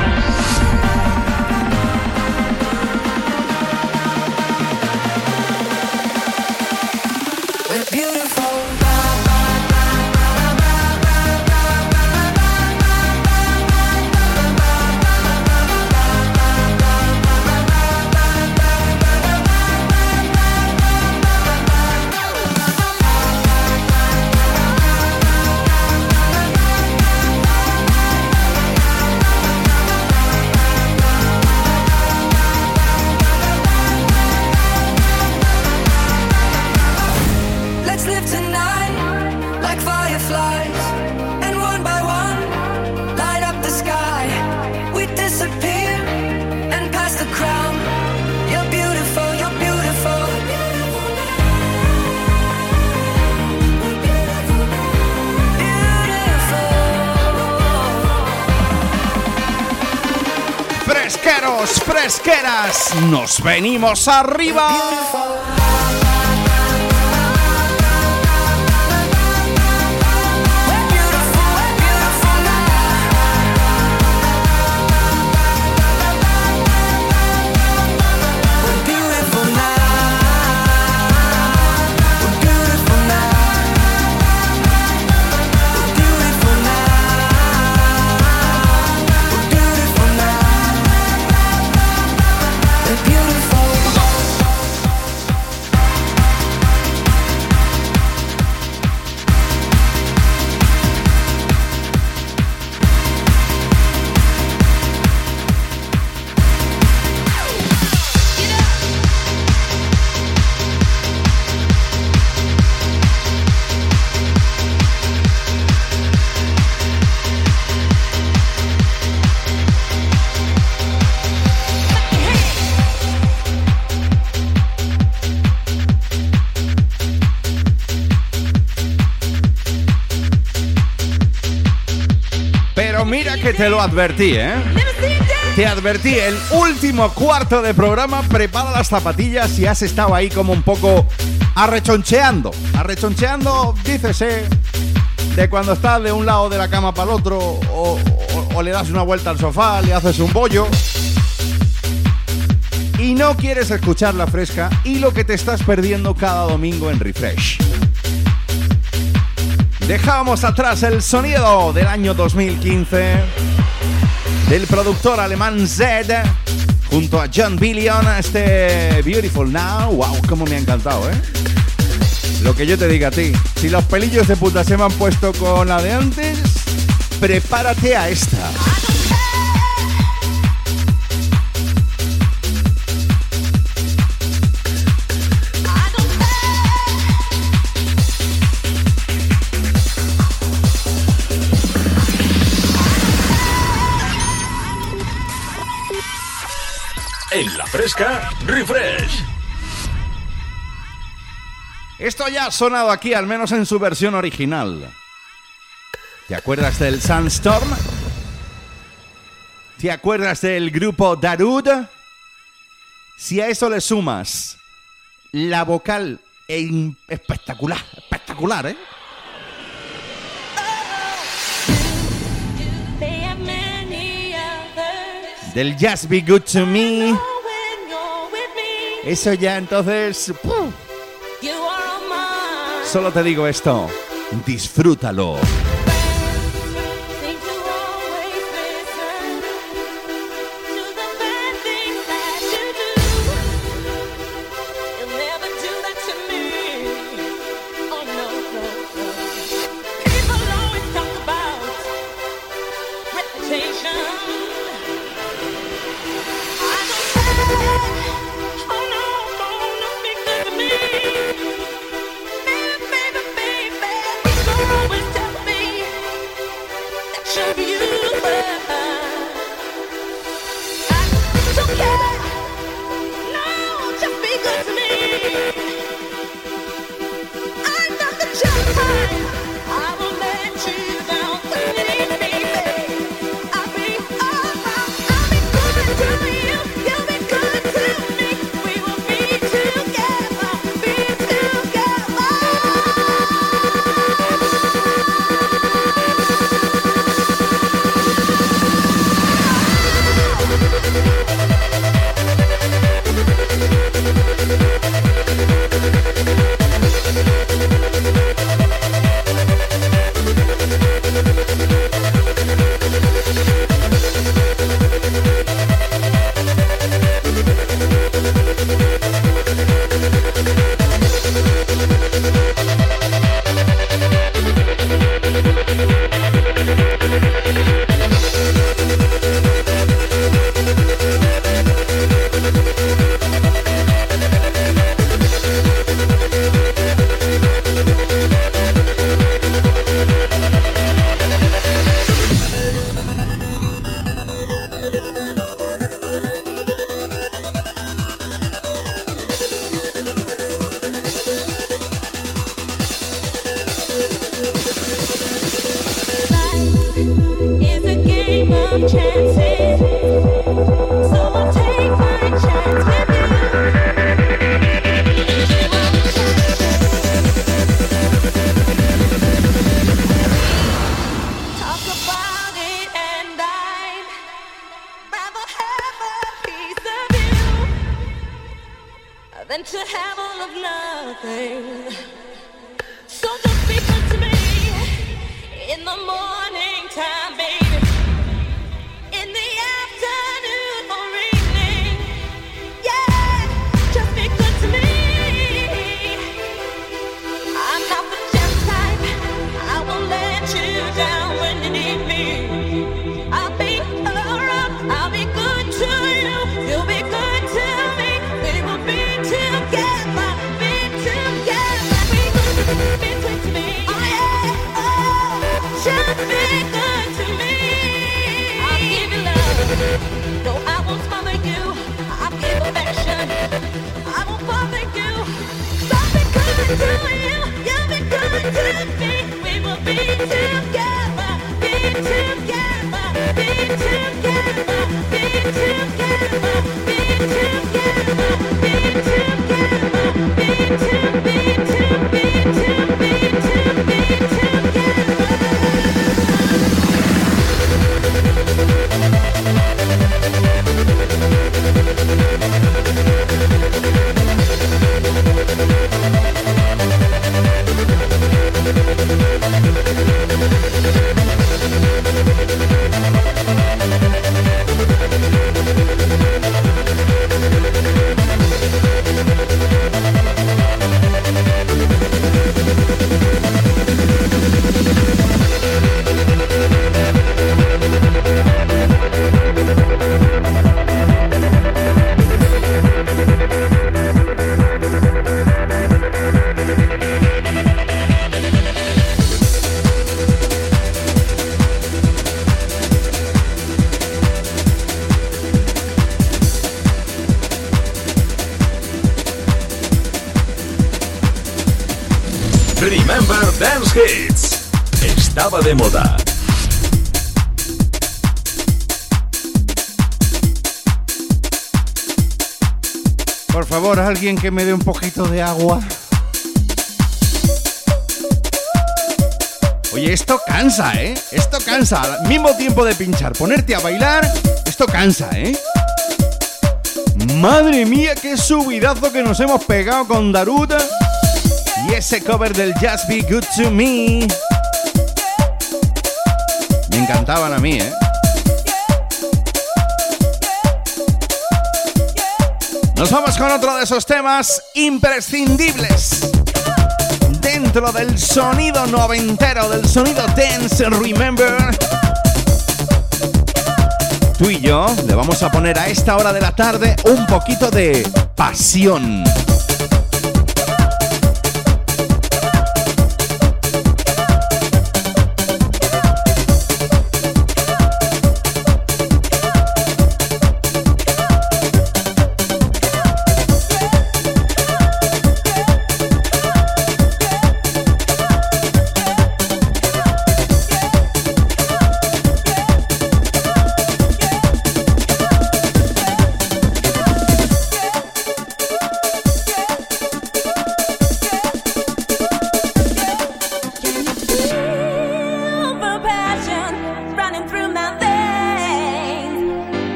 Venimos arriba. Advertí, ¿eh? Te advertí, el último cuarto de programa, prepara las zapatillas y has estado ahí como un poco arrechoncheando. Arrechoncheando, dícese, de cuando estás de un lado de la cama para el otro, o, o- o le das una vuelta al sofá, le haces un bollo. Y no quieres escuchar la fresca y lo que te estás perdiendo cada domingo en Refresh. Dejamos atrás el sonido del año 2015 del productor alemán Zed junto a John Billion, este Beautiful Now. Wow, cómo me ha encantado, ¿eh? Lo que yo te diga a ti, si los pelillos de puta se me han puesto con la de antes, prepárate a esta. En la fresca, refresh. Esto ya ha sonado aquí, al menos en su versión original. ¿Te acuerdas del Sandstorm? ¿Te acuerdas del grupo Darud? Si a eso le sumas la vocal e espectacular, espectacular, ¿eh? del Just Be Good to Me. Eso ya entonces... ¡pum! Solo te digo esto, disfrútalo. Remember Dance Hits. Estaba de moda. Por favor, alguien que me dé un poquito de agua. Oye, esto cansa, ¿eh? Esto cansa. Al mismo tiempo de pinchar, ponerte a bailar, esto cansa, ¿eh? Madre mía, qué subidazo que nos hemos pegado con Daruta. Y ese cover del Just Be Good to Me. Me encantaban a mí, ¿eh? Nos vamos con otro de esos temas imprescindibles dentro del sonido noventero, del sonido dance, remember. Tú y yo le vamos a poner a esta hora de la tarde un poquito de pasión.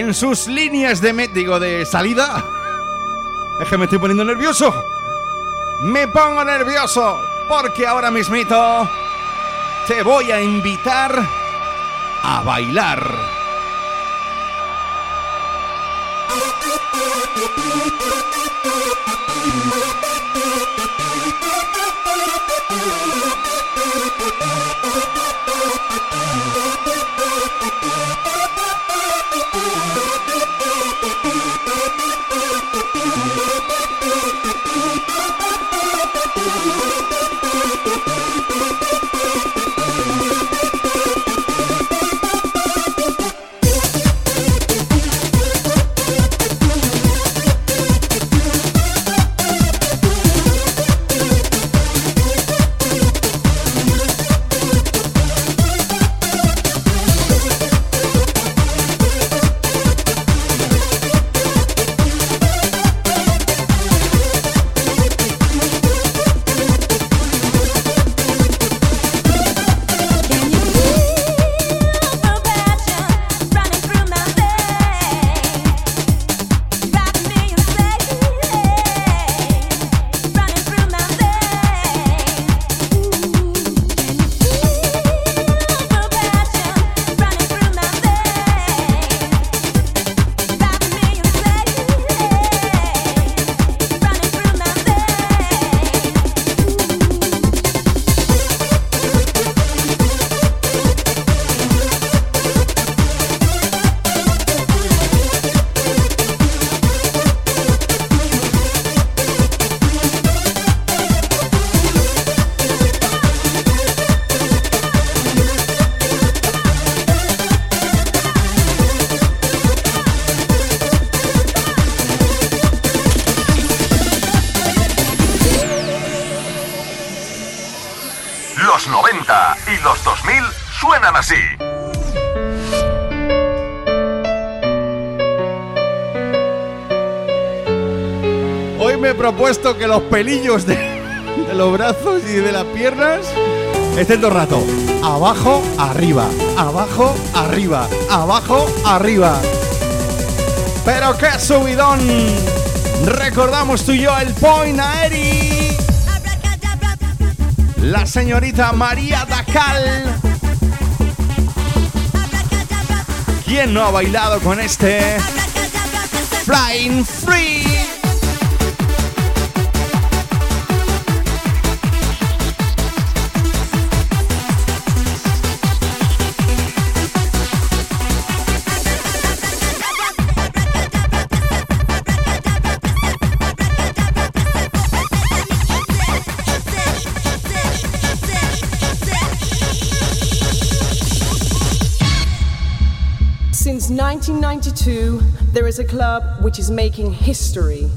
En sus líneas de digo, de salida. Es que me estoy poniendo nervioso. Me pongo nervioso porque ahora mismito te voy a invitar a bailar. Los pelillos de, los brazos y de las piernas estén todo el rato. Abajo, arriba, abajo, arriba, abajo, arriba. Pero qué subidón. Recordamos tú y yo el Point Aeri. La señorita María Dacal. ¿Quién no ha bailado con este Flying Free? 1992, there is a club which is making history.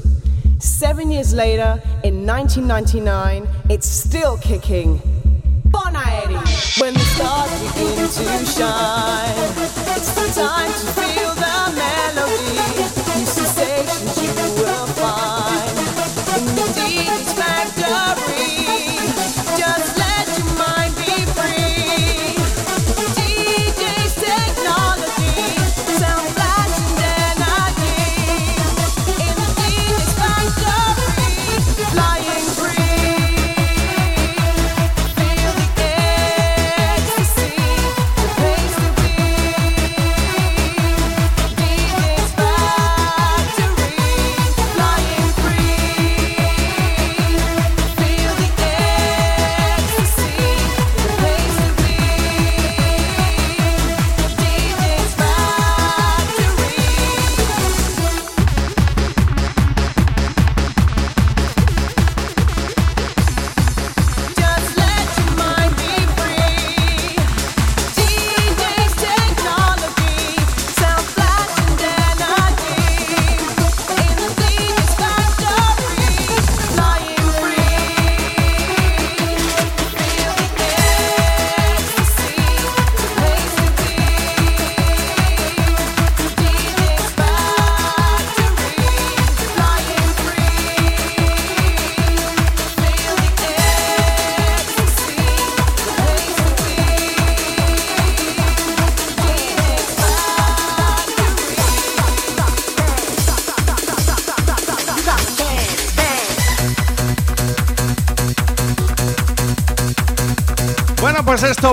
Seven years later, in 1999, it's still kicking. Bon Aeri! When the stars begin to shine, it's the time to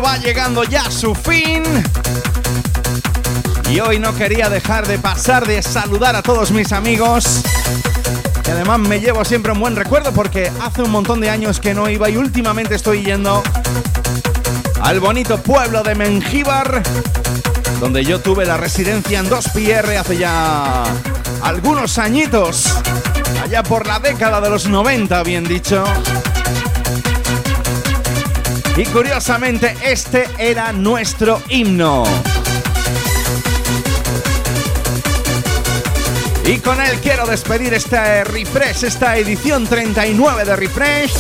Va llegando ya a su fin. Y hoy no quería dejar de pasar de saludar a todos mis amigos. Que además me llevo siempre un buen recuerdo porque hace un montón de años que no iba y últimamente estoy yendo al bonito pueblo de Mengíbar, donde yo tuve la residencia en 2PR hace ya algunos añitos, allá por la década de los 90, bien dicho. Y curiosamente este era nuestro himno. Y con él quiero despedir este refresh, esta edición 39 de refresh.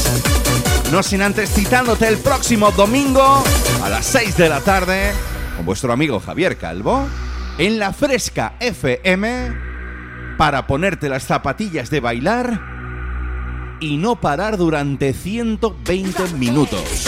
No sin antes citándote el próximo domingo a las 6 de la tarde con vuestro amigo Javier Calvo en la Fresca FM para ponerte las zapatillas de bailar y no parar durante 120 minutos.